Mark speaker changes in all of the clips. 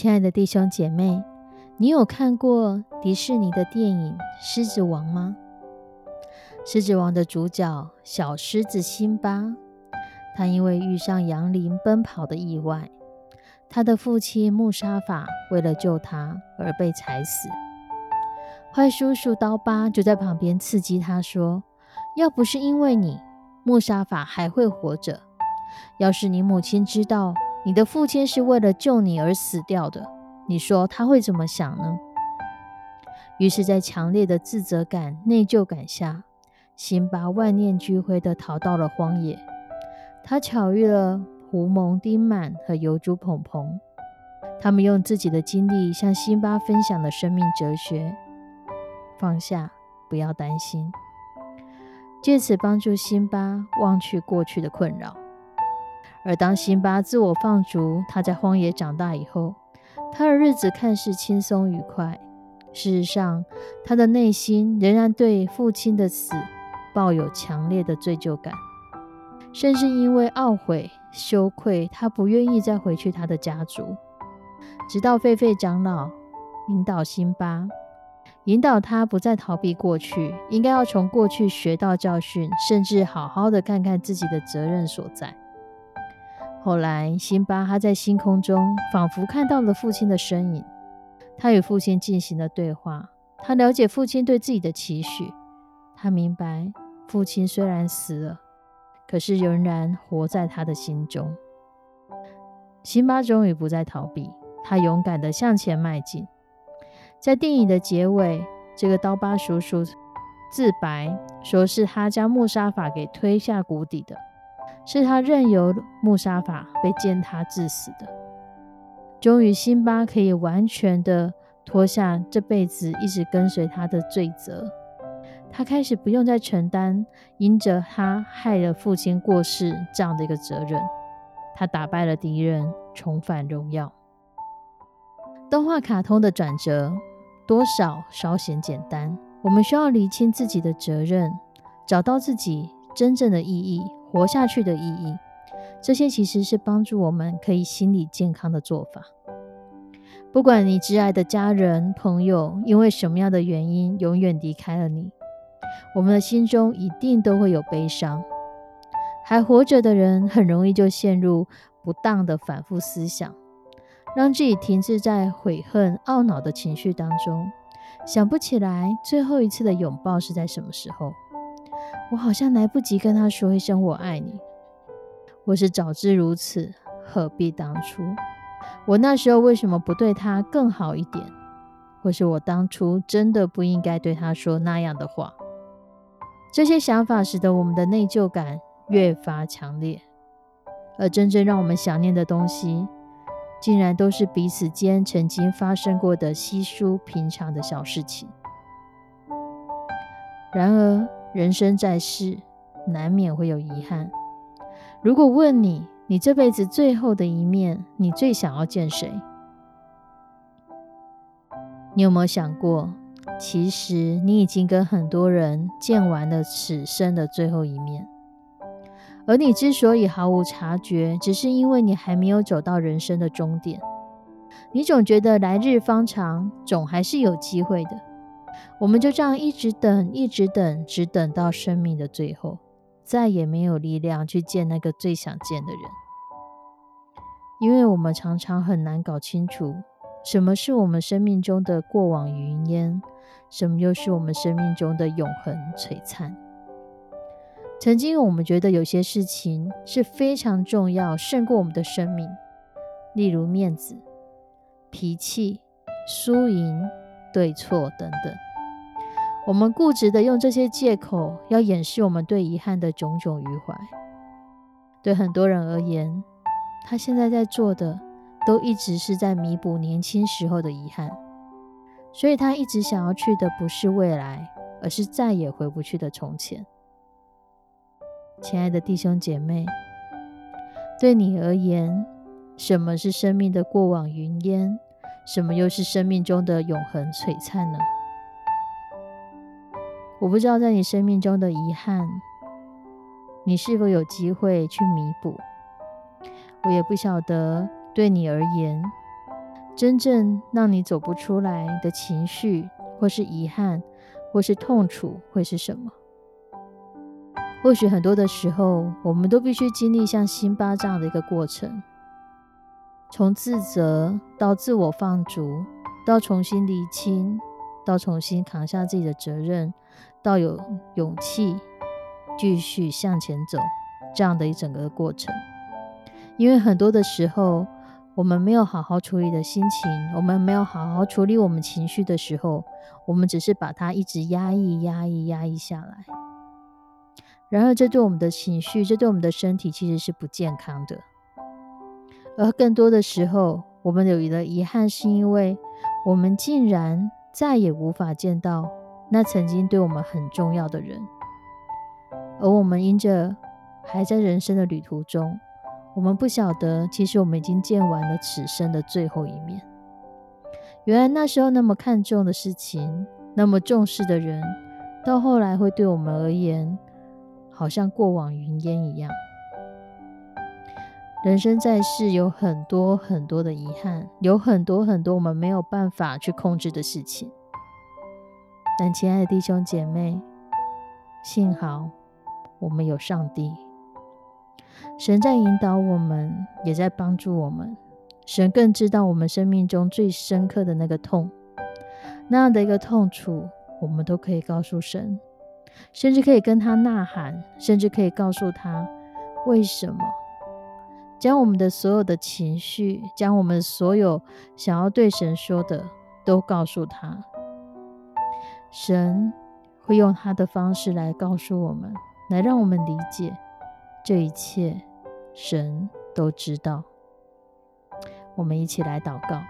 Speaker 1: 亲爱的弟兄姐妹，你有看过迪士尼的电影《狮子王》吗？《狮子王》的主角小狮子辛巴，他因为遇上杨林奔跑的意外，他的父亲穆沙法为了救他而被踩死。坏叔叔刀疤就在旁边刺激他说：“要不是因为你，穆沙法还会活着。要是你母亲知道……”你的父亲是为了救你而死掉的，你说他会怎么想呢？于是，在强烈的自责感、内疚感下，辛巴万念俱灰地逃到了荒野。他巧遇了狐獴丁满和油猪鹏鹏，他们用自己的经历向辛巴分享了生命哲学：放下，不要担心，借此帮助辛巴忘去过去的困扰。而当辛巴自我放逐，他在荒野长大以后，他的日子看似轻松愉快。事实上，他的内心仍然对父亲的死抱有强烈的罪疚感，甚至因为懊悔、羞愧，他不愿意再回去他的家族。直到狒狒长老引导辛巴，引导他不再逃避过去，应该要从过去学到教训，甚至好好的看看自己的责任所在。后来，辛巴他在星空中仿佛看到了父亲的身影。他与父亲进行了对话。他了解父亲对自己的期许。他明白，父亲虽然死了，可是仍然活在他的心中。辛巴终于不再逃避，他勇敢地向前迈进。在电影的结尾，这个刀疤叔叔自白说，是他将木沙法给推下谷底的。是他任由穆沙法被践踏致死的。终于，辛巴可以完全的脱下这辈子一直跟随他的罪责，他开始不用再承担因着他害了父亲过世这样的一个责任。他打败了敌人，重返荣耀。动画卡通的转折多少稍显简单，我们需要厘清自己的责任，找到自己真正的意义。活下去的意义，这些其实是帮助我们可以心理健康的做法。不管你挚爱的家人、朋友因为什么样的原因永远离开了你，我们的心中一定都会有悲伤。还活着的人很容易就陷入不当的反复思想，让自己停滞在悔恨、懊恼的情绪当中，想不起来最后一次的拥抱是在什么时候。我好像来不及跟他说一声“我爱你”，或是早知如此，何必当初？我那时候为什么不对他更好一点？或是我当初真的不应该对他说那样的话？这些想法使得我们的内疚感越发强烈，而真正让我们想念的东西，竟然都是彼此间曾经发生过的稀疏平常的小事情。然而，人生在世，难免会有遗憾。如果问你，你这辈子最后的一面，你最想要见谁？你有没有想过，其实你已经跟很多人见完了此生的最后一面，而你之所以毫无察觉，只是因为你还没有走到人生的终点。你总觉得来日方长，总还是有机会的。我们就这样一直等，一直等，只等到生命的最后，再也没有力量去见那个最想见的人，因为我们常常很难搞清楚什么是我们生命中的过往云烟？什么又是我们生命中的永恒璀璨？曾经我们觉得有些事情是非常重要，胜过我们的生命，例如面子、脾气、输赢、对错等等。我们固执的用这些借口，要掩饰我们对遗憾的种种余怀。对很多人而言，他现在在做的，都一直是在弥补年轻时候的遗憾。所以他一直想要去的不是未来，而是再也回不去的从前。亲爱的弟兄姐妹，对你而言，什么是生命的过往云烟？什么又是生命中的永恒璀璨呢？我不知道在你生命中的遗憾，你是否有机会去弥补？我也不晓得对你而言。真正让你走不出来的情绪，或是遗憾，或是痛楚，会是什么？或许很多的时候，我们都必须经历像辛巴这样的一个过程，从自责到自我放逐，到重新厘清，到重新扛下自己的责任，到有勇气继续向前走，这样的一整个过程。因为很多的时候。我们没有好好处理的心情，我们没有好好处理我们情绪的时候，我们只是把它一直压抑、压抑、压抑下来。然而，这对我们的情绪，这对我们的身体其实是不健康的。而更多的时候，我们有的遗憾，是因为我们竟然再也无法见到那曾经对我们很重要的人，而我们因着还在人生的旅途中。我们不晓得，其实我们已经见完了此生的最后一面。原来那时候那么看重的事情，那么重视的人，到后来会对我们而言，好像过往云烟一样。人生在世有很多很多的遗憾，有很多很多我们没有办法去控制的事情。但亲爱的弟兄姐妹，幸好我们有上帝。神在引导我们，也在帮助我们。神更知道我们生命中最深刻的那个痛，那样的一个痛楚，我们都可以告诉神，甚至可以跟他呐喊，甚至可以告诉他为什么。将我们的所有的情绪，将我们所有想要对神说的，都告诉他。神会用他的方式来告诉我们，来让我们理解。这一切，神都知道。我们一起来祷告：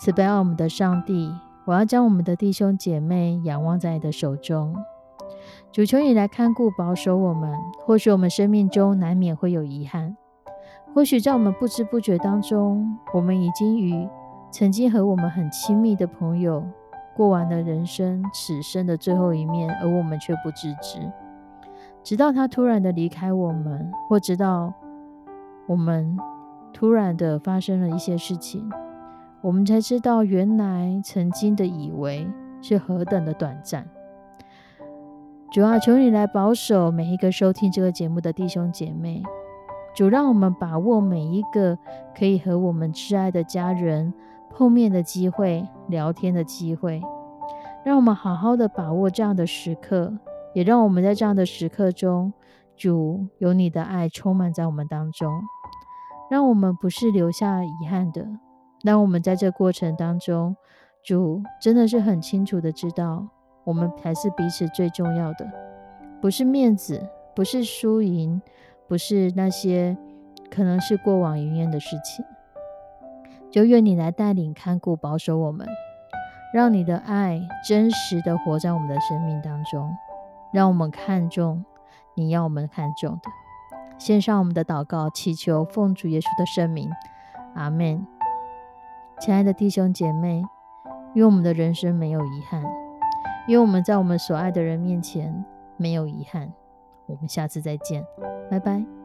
Speaker 1: 慈悲我们的上帝，我要将我们的弟兄姐妹仰望在你的手中。主求你来看顾保守我们。或许我们生命中难免会有遗憾，或许在我们不知不觉当中，我们已经与曾经和我们很亲密的朋友过完了人生此生的最后一面，而我们却不自知。直到他突然的离开我们，或直到我们突然的发生了一些事情，我们才知道原来曾经的以为是何等的短暂。主啊，求你来保守每一个收听这个节目的弟兄姐妹。主，让我们把握每一个可以和我们挚爱的家人碰面的机会、聊天的机会，让我们好好的把握这样的时刻。也让我们在这样的时刻中，主有你的爱充满在我们当中，让我们不是留下遗憾的。让我们在这过程当中，主真的是很清楚的知道，我们才是彼此最重要的，不是面子，不是输赢，不是那些可能是过往云烟的事情。就愿你来带领、看顾、保守我们，让你的爱真实的活在我们的生命当中。让我们看重你要我们看重的，献上我们的祷告，祈求奉主耶稣的圣名，阿门。亲爱的弟兄姐妹，愿我们的人生没有遗憾，因为我们在我们所爱的人面前没有遗憾。我们下次再见，拜拜。